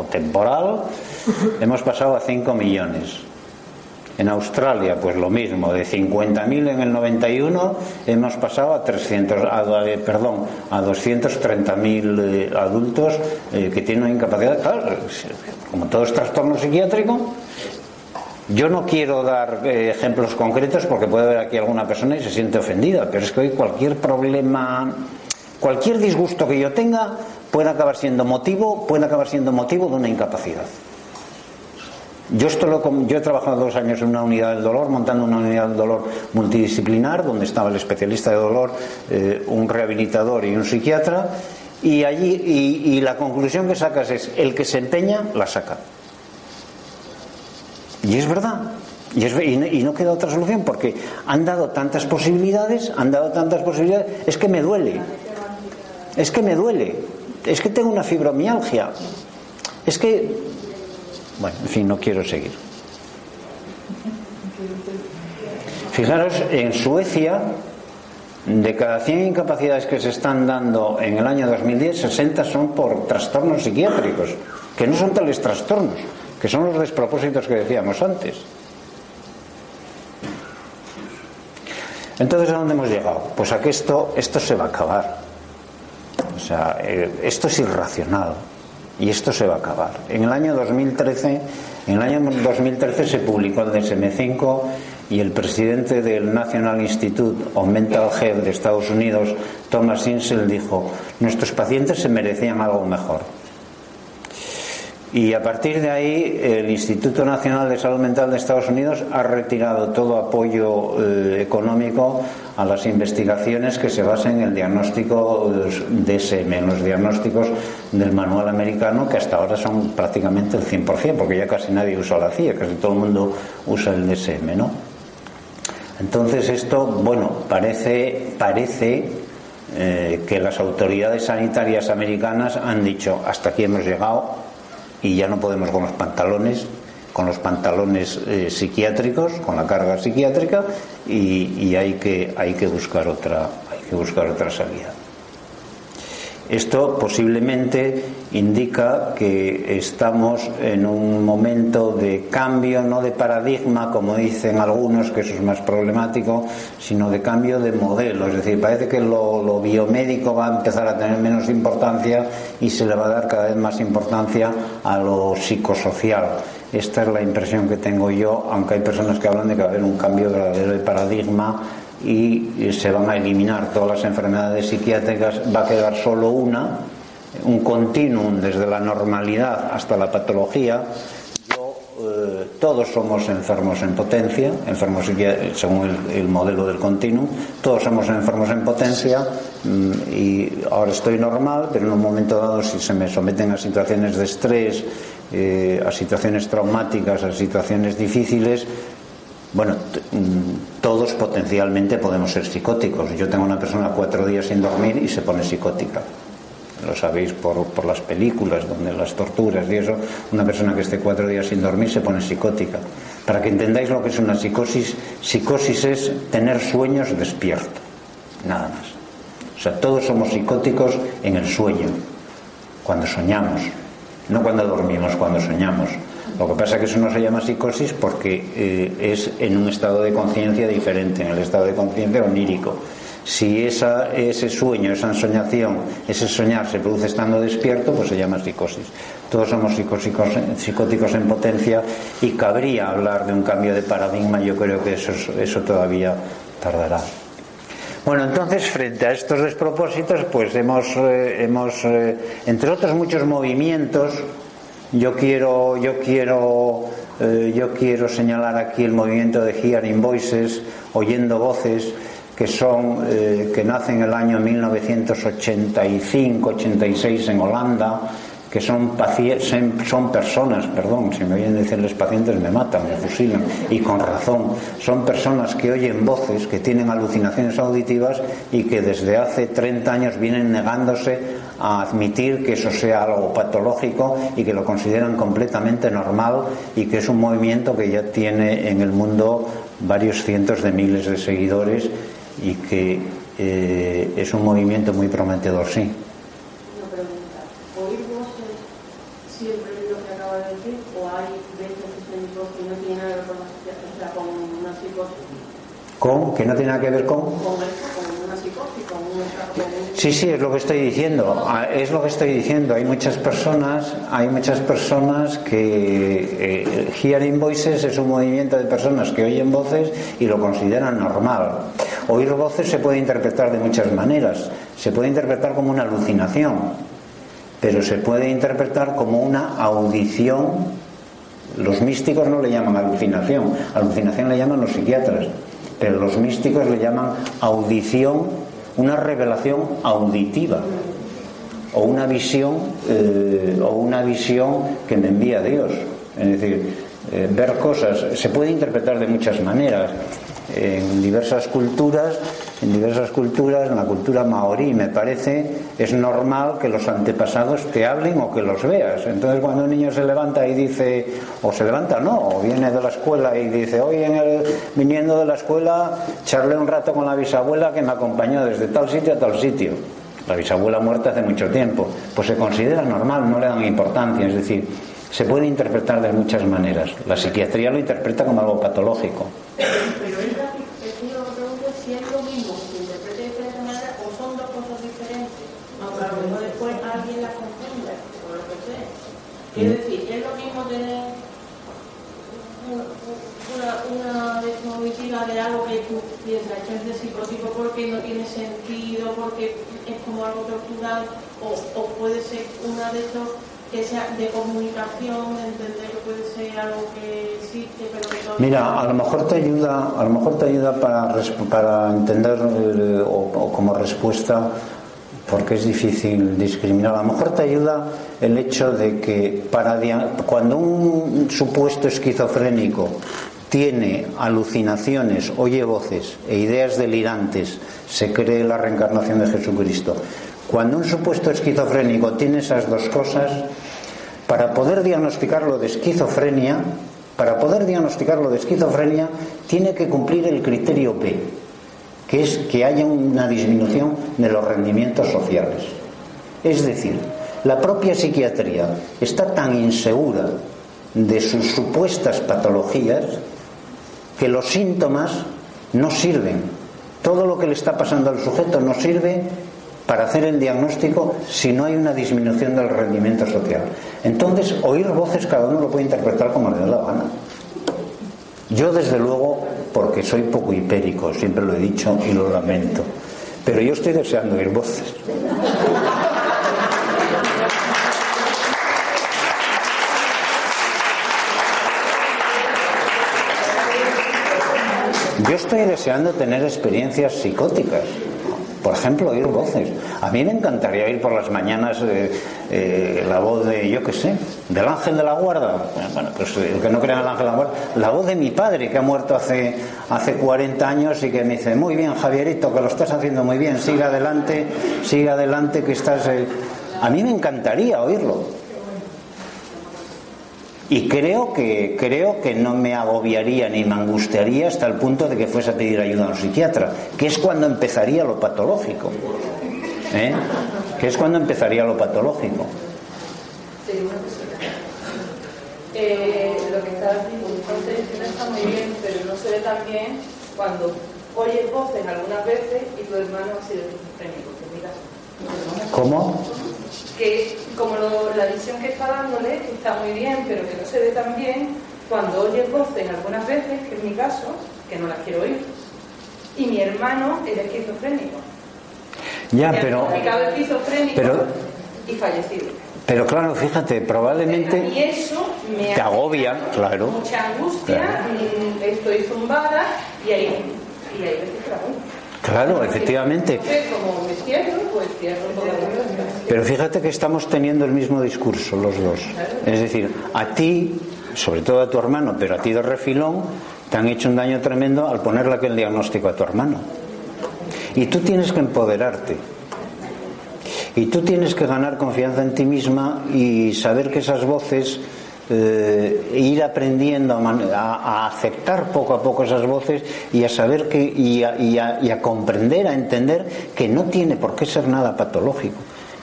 temporal, hemos pasado a 5 millones. En Australia, pues lo mismo, de 50.000 en el 91 hemos pasado a 300, a, eh, perdón, a 230.000 eh, adultos eh, que tienen incapacidad. Claro, como todo es trastorno psiquiátrico, yo no quiero dar ejemplos concretos porque puede haber aquí alguna persona y se siente ofendida, pero es que hoy cualquier problema, cualquier disgusto que yo tenga puede acabar siendo motivo, puede acabar siendo motivo de una incapacidad. Yo, esto lo, yo he trabajado dos años en una unidad del dolor, montando una unidad del dolor multidisciplinar, donde estaba el especialista de dolor, eh, un rehabilitador y un psiquiatra, y allí y, la conclusión que sacas es el que se empeña la saca. Y es verdad. Y, no, queda otra solución porque han dado tantas posibilidades, han dado tantas posibilidades, es que me duele. Es que me duele. Es que tengo una fibromialgia. Es que bueno, en fin, no quiero seguir. Fijaros, en Suecia, de cada 100 incapacidades que se están dando en el año 2010, 60 son por trastornos psiquiátricos, que no son tales trastornos, que son los despropósitos que decíamos antes. Entonces, ¿a dónde hemos llegado? Pues a que esto, esto se va a acabar. O sea, eh, esto es irracional y esto se va a acabar. En el año 2013, en el año 2013 se publicó el DSM-5 y el presidente del National Institute of Mental Health de Estados Unidos, Thomas Insel, dijo: nuestros pacientes se merecían algo mejor. Y a partir de ahí, el Instituto Nacional de Salud Mental de Estados Unidos ha retirado todo apoyo eh, económico a las investigaciones que se basen en el diagnóstico DSM, en los diagnósticos del manual americano, que hasta ahora son prácticamente el 100%, porque ya casi nadie usa la CIA, casi todo el mundo usa el DSM, ¿no? Entonces esto, bueno, parece, parece eh, que las autoridades sanitarias americanas han dicho hasta aquí hemos llegado y ya no podemos con los pantalones con los pantalones eh, psiquiátricos, con la carga psiquiátrica y, y, hay, que, hay, que buscar otra, hay que buscar otra salida. Esto posiblemente indica que estamos en un momento de cambio, no de paradigma, como dicen algunos, que eso es más problemático, sino de cambio de modelo. Es decir, parece que lo, biomédico va a empezar a tener menos importancia y se le va a dar cada vez más importancia a lo psicosocial. Esta es la impresión que tengo yo, aunque hay personas que hablan de que va a haber un cambio verdadero de paradigma y se van a eliminar todas las enfermedades psiquiátricas, va a quedar solo una, un continuum desde la normalidad hasta la patología. Eh, todos somos enfermos en potencia, enfermos según el, el, modelo del continuum, todos somos enfermos en potencia mm, y ahora estoy normal, pero en un momento dado si se me someten a situaciones de estrés, eh, a situaciones traumáticas, a situaciones difíciles, bueno, mm, todos potencialmente podemos ser psicóticos. Yo tengo una persona cuatro días sin dormir y se pone psicótica. Lo sabéis por, por, las películas, donde las torturas y eso, una persona que esté cuatro días sin dormir se pone psicótica. Para que entendáis lo que es una psicosis, psicosis es tener sueños despierto, nada más. O sea, todos somos psicóticos en el sueño, cuando soñamos, no cuando dormimos, cuando soñamos. Lo que pasa es que eso no se llama psicosis porque eh, es en un estado de conciencia diferente, en el estado de conciencia onírico. Si esa, ese sueño, esa ensoñación, ese soñar se produce estando despierto, pues se llama psicosis. Todos somos psicóticos en potencia y cabría hablar de un cambio de paradigma, yo creo que eso, eso todavía tardará. Bueno, entonces, frente a estos despropósitos, pues hemos, eh, hemos eh, entre otros muchos movimientos, yo quiero, yo quiero, eh, yo quiero señalar aquí el movimiento de Hearing Voices, oyendo voces, que son, eh, que nacen en el año 1985-86 en Holanda, que son, son personas, perdón, si me a decirles pacientes me matan, me fusilan, y con razón, son personas que oyen voces, que tienen alucinaciones auditivas y que desde hace 30 años vienen negándose a admitir que eso sea algo patológico y que lo consideran completamente normal y que es un movimiento que ya tiene en el mundo varios cientos de miles de seguidores y que eh, es un movimiento muy prometedor, sí. Una pregunta. ¿Oír voces siempre es lo que acaba de decir o hay veces que se que no tiene nada? O sea, con una psicosis. ¿Con? ¿Que no tiene nada que ver con? Con eso, con una psicosis, con un... Con un Sí, sí, es lo que estoy diciendo. Ah, Es lo que estoy diciendo. Hay muchas personas, hay muchas personas que eh, hearing voices es un movimiento de personas que oyen voces y lo consideran normal. Oír voces se puede interpretar de muchas maneras. Se puede interpretar como una alucinación, pero se puede interpretar como una audición. Los místicos no le llaman alucinación, alucinación le llaman los psiquiatras, pero los místicos le llaman audición una revelación auditiva o una visión eh, o una visión que me envía Dios. Es decir eh, ver cosas se puede interpretar de muchas maneras en diversas culturas en diversas culturas en la cultura maorí me parece es normal que los antepasados te hablen o que los veas. Entonces cuando un niño se levanta y dice o se levanta no o viene de la escuela y dice hoy en el, viniendo de la escuela charlé un rato con la bisabuela que me acompañó desde tal sitio a tal sitio la bisabuela muerta hace mucho tiempo. Pues se considera normal no le dan importancia. Es decir se puede interpretar de muchas maneras. La psiquiatría lo interpreta como algo patológico la es que yo me pregunto si es lo mismo que se interprete de diferente manera o son dos cosas diferentes. Aunque a lo mejor después alguien las confunda, o lo que sea. Es decir, es lo mismo tener una, una desmovilidad de algo que tú piensas que es de porque no tiene sentido, porque es como algo tortural, o, o puede ser una de esos que sea de comunicación, de entender que puede ser algo que existe, pero que todavía Mira, a lo mejor te ayuda, a lo mejor te ayuda para, para entender eh, o, o como respuesta, porque es difícil discriminar. A lo mejor te ayuda el hecho de que cuando un supuesto esquizofrénico tiene alucinaciones, oye voces e ideas delirantes, se cree la reencarnación de Jesucristo. Cuando un supuesto esquizofrénico tiene esas dos cosas, para poder diagnosticarlo de esquizofrenia, para poder diagnosticarlo de esquizofrenia, tiene que cumplir el criterio B, que es que haya una disminución de los rendimientos sociales. Es decir, la propia psiquiatría está tan insegura de sus supuestas patologías que los síntomas no sirven. Todo lo que le está pasando al sujeto no sirve para hacer el diagnóstico si no hay una disminución del rendimiento social. Entonces, oír voces cada uno lo puede interpretar como le dé la gana. Yo, desde luego, porque soy poco hipérico, siempre lo he dicho y lo lamento, pero yo estoy deseando oír voces. Yo estoy deseando tener experiencias psicóticas. Por ejemplo, oír voces. A mí me encantaría oír por las mañanas eh, eh, la voz de, yo qué sé, del ángel de la guarda. Bueno, pues el que no crea en el ángel de la guarda. La voz de mi padre, que ha muerto hace, hace 40 años y que me dice, muy bien, Javierito, que lo estás haciendo muy bien, siga adelante, siga adelante, que estás... eh". A mí me encantaría oírlo. Y creo que, creo que no me agobiaría ni me angustiaría hasta el punto de que fuese a pedir ayuda a un psiquiatra, que es cuando empezaría lo patológico. ¿Eh? Que es cuando empezaría lo patológico. Sí, una. Eh, lo que está diciendo está muy bien, pero no se ve tan bien cuando oyes voces algunas veces y tu hermano ha sido esquizofrénico. ¿Cómo? Que como lo- la visión que está dándole está muy bien, pero que no se ve tan bien cuando oyes voces algunas veces, que es mi caso, que no las quiero oír. Y mi hermano era esquizofrénico. Ya, pero, Diagnosticado esquizofrénico pero- y fallecido. pero claro, fíjate, Y probablemente eso me te agobia, claro. mucha angustia, Claro. mm, estoy zumbada y ahí, y ahí voy. Claro, efectivamente. Pues Pero fíjate que estamos teniendo el mismo discurso los dos. Es decir, a ti, sobre todo a tu hermano, pero a ti de refilón, te han hecho un daño tremendo al ponerle aquel diagnóstico a tu hermano. Y tú tienes que empoderarte. Y tú tienes que ganar confianza en ti misma y saber que esas voces, eh, ir aprendiendo a, a- a aceptar poco a poco esas voces y a saber que, y a, y y a comprender, a entender que no tiene por qué ser nada patológico.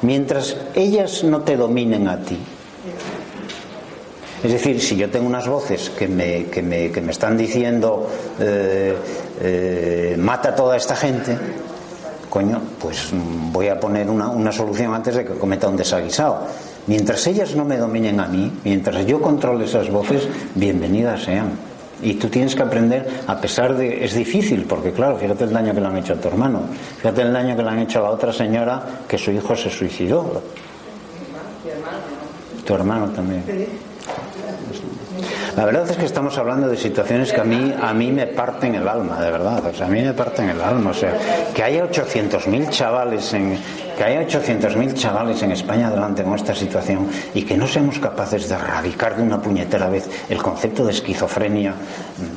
Mientras ellas no te dominen a ti. Es decir, si yo tengo unas voces que me, que me, que me están diciendo eh, eh, mata a toda esta gente, coño, pues voy a poner una, una solución antes de que cometa un desaguisado. Mientras ellas no me dominen a mí, mientras yo controle esas voces, bienvenidas sean. Y tú tienes que aprender, a pesar de. Es difícil, porque claro, fíjate el daño que le han hecho a tu hermano, fíjate el daño que le han hecho a la otra señora que su hijo se suicidó. Tu hermano también. La verdad es que estamos hablando de situaciones que a mí, a mí me parten el alma, de verdad. O sea, a mí me parten el alma. O sea, que haya 800.000 chavales en que haya 800.000 chavales en España delante con esta situación y que no seamos capaces de erradicar de una puñetera vez el concepto de esquizofrenia,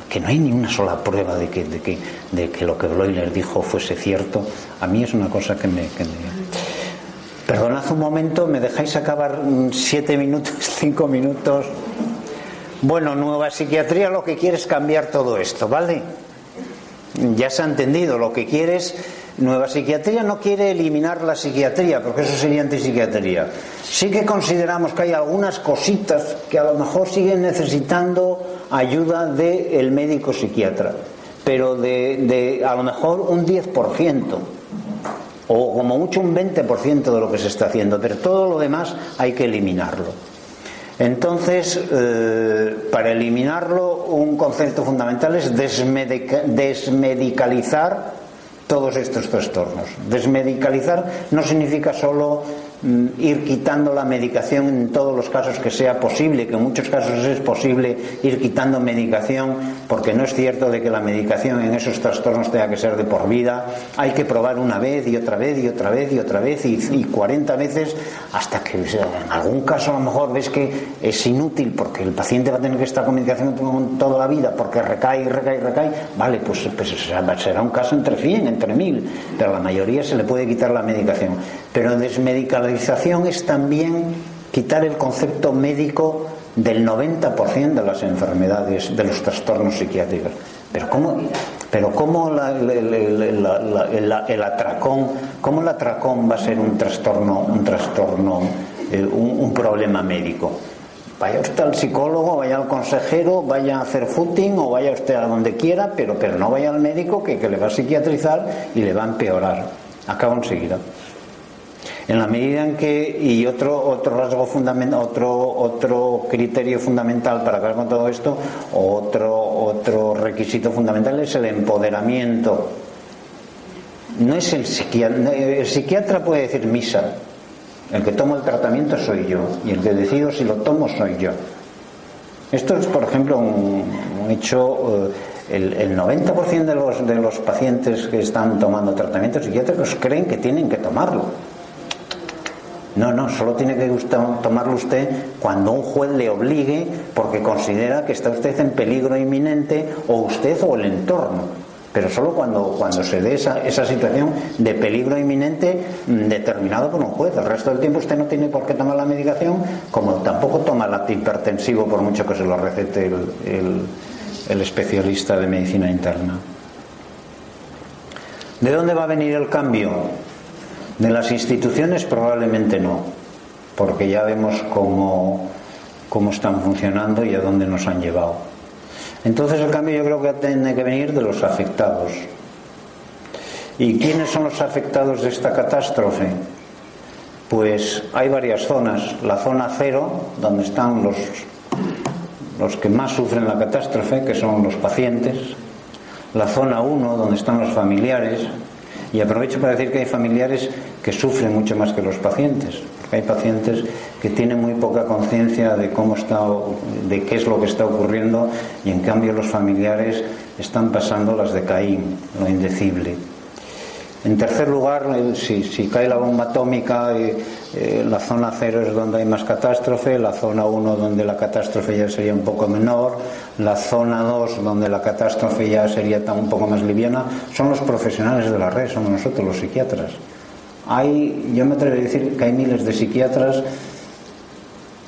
que no hay ni una sola prueba de que, de que, de que lo que Bloiler dijo fuese cierto, a mí es una cosa que me, que me Perdonad un momento, ¿me dejáis acabar siete minutos, cinco minutos? Bueno, nueva psiquiatría lo que quiere es cambiar todo esto, ¿vale? Ya se ha entendido, lo que quiere es... Nueva psiquiatría no quiere eliminar la psiquiatría, porque eso sería antipsiquiatría. Sí que consideramos que hay algunas cositas que a lo mejor siguen necesitando ayuda del médico psiquiatra, pero de, a lo mejor un 10% o como mucho un 20% de lo que se está haciendo, pero todo lo demás hay que eliminarlo. Entonces, eh, para eliminarlo, un concepto fundamental es desmedicalizar todos estos trastornos. Desmedicalizar no significa solo ir quitando la medicación en todos los casos que sea posible, que en muchos casos es posible ir quitando medicación, porque no es cierto de que la medicación en esos trastornos tenga que ser de por vida. Hay que probar una vez y otra vez y otra vez y otra vez y, y 40 veces hasta que en algún caso a lo mejor ves que es inútil porque el paciente va a tener que estar con medicación toda la vida porque recae y recae y recae. Vale, pues, pues será un caso entre 100, entre 1000, pero a la mayoría se le puede quitar la medicación. Pero desmedicar es también quitar el concepto médico del 90% de las enfermedades, de los trastornos psiquiátricos. Pero cómo, pero cómo el atracón, cómo el atracón va a ser un trastorno, un trastorno, eh, un, problema médico. Vaya usted al psicólogo, vaya al consejero, vaya a hacer footing o vaya usted a donde quiera, pero, pero no vaya al médico que, que le va a psiquiatrizar y le va a empeorar. Acaba enseguida. En la medida en que, y otro, otro rasgo fundamental, otro, otro criterio fundamental para acabar con todo esto, otro, otro requisito fundamental es el empoderamiento. No es el psiquiatra, el psiquiatra puede decir misa, el que toma el tratamiento soy yo, y el que decido si lo tomo soy yo. Esto es, por ejemplo, un, hecho. Eh, el, el 90% de los, de los pacientes que están tomando tratamientos psiquiátricos creen que tienen que tomarlo. No, no, solo tiene que tomarlo usted cuando un juez le obligue porque considera que está usted en peligro inminente o usted o el entorno pero solo cuando, cuando se dé esa, esa situación de peligro inminente mm, determinado por un juez. El resto del tiempo usted no tiene por qué tomar la medicación, como tampoco toma el antihipertensivo por mucho que se lo recete el, el especialista de medicina interna. ¿De dónde va a venir el cambio? De las instituciones probablemente no, porque ya vemos cómo, cómo están funcionando y a dónde nos han llevado. Entonces el cambio yo creo que tiene que venir de los afectados. ¿Y quiénes son los afectados de esta catástrofe? Pues hay varias zonas. La zona cero, donde están los, los que más sufren la catástrofe, que son los pacientes. La zona 1, donde están los familiares. Y aprovecho para decir que hay familiares que sufren mucho más que los pacientes, porque hay pacientes que tienen muy poca conciencia de cómo está, de qué es lo que está ocurriendo, y en cambio los familiares están pasando las de Caín, lo indecible. En tercer lugar, si, cae la bomba atómica, eh, eh, la zona cero es donde hay más catástrofe, la zona 1 donde la catástrofe ya sería un poco menor, la zona 2 donde la catástrofe ya sería un poco más liviana, son los profesionales de la red, somos nosotros los psiquiatras. Hay, yo me atrevo a decir que hay miles de psiquiatras,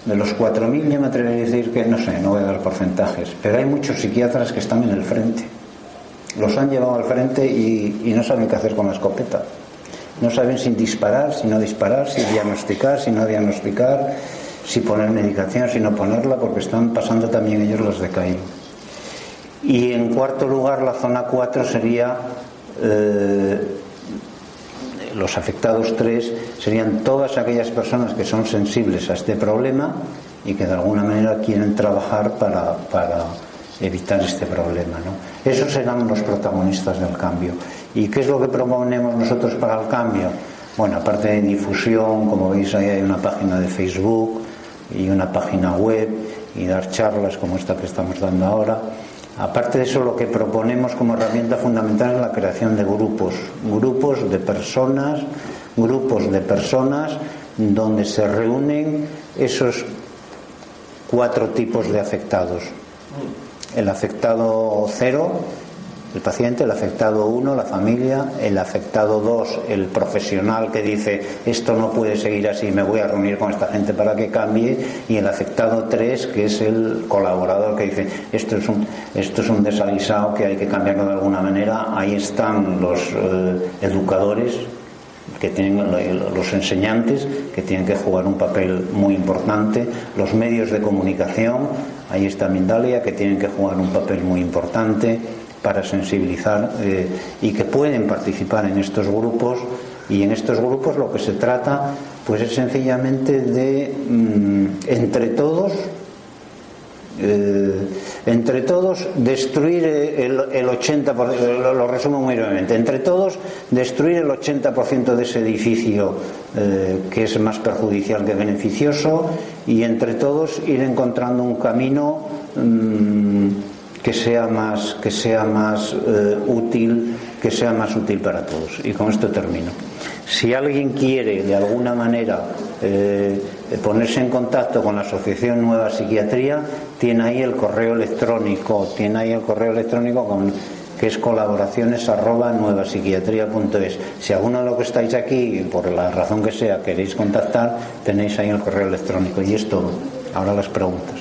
de los 4.000 yo me atrevo a decir que, no sé, no voy a dar porcentajes, pero hay muchos psiquiatras que están en el frente los han llevado al frente y, no saben qué hacer con la escopeta. No saben si disparar, si no disparar, si diagnosticar, si no diagnosticar, si poner medicación, si no ponerla, porque están pasando también ellos los de CAI. Y en cuarto lugar, la zona 4 sería eh, los afectados 3 serían todas aquellas personas que son sensibles a este problema y que de alguna manera quieren trabajar para, para evitar este problema. ¿no? Esos serán los protagonistas del cambio. ¿Y qué es lo que proponemos nosotros para el cambio? Bueno, aparte de difusión, como veis ahí hay una página de Facebook y una página web y dar charlas como esta que estamos dando ahora. Aparte de eso, lo que proponemos como herramienta fundamental es la creación de grupos, grupos de personas, grupos de personas donde se reúnen esos cuatro tipos de afectados. El afectado cero, el paciente, el afectado uno, la familia, el afectado dos, el profesional que dice esto no puede seguir así, me voy a reunir con esta gente para que cambie, y el afectado tres, que es el colaborador que dice esto es un, esto es un que hay que cambiarlo de alguna manera. Ahí están los eh, educadores, que tienen los enseñantes que tienen que jugar un papel muy importante, los medios de comunicación, ahí está Mindalia, que tienen que jugar un papel muy importante para sensibilizar eh, y que pueden participar en estos grupos. Y en estos grupos lo que se trata pues es sencillamente de mm, entre todos eh, entre todos destruir el, el 80%, lo, resumo muy brevemente, entre todos destruir el 80% de ese edificio eh, que es más perjudicial que beneficioso y entre todos ir encontrando un camino mmm, que sea más, que sea más eh, útil, que sea más útil para todos. Y con esto termino. Si alguien quiere de alguna manera ponerse en contacto con la Asociación Nueva Psiquiatría, tiene ahí el correo electrónico, tiene ahí el correo electrónico que es colaboraciones arroba nuevapsiquiatría.es. Si alguno de los que estáis aquí, por la razón que sea, queréis contactar, tenéis ahí el correo electrónico. Y es todo. Ahora las preguntas.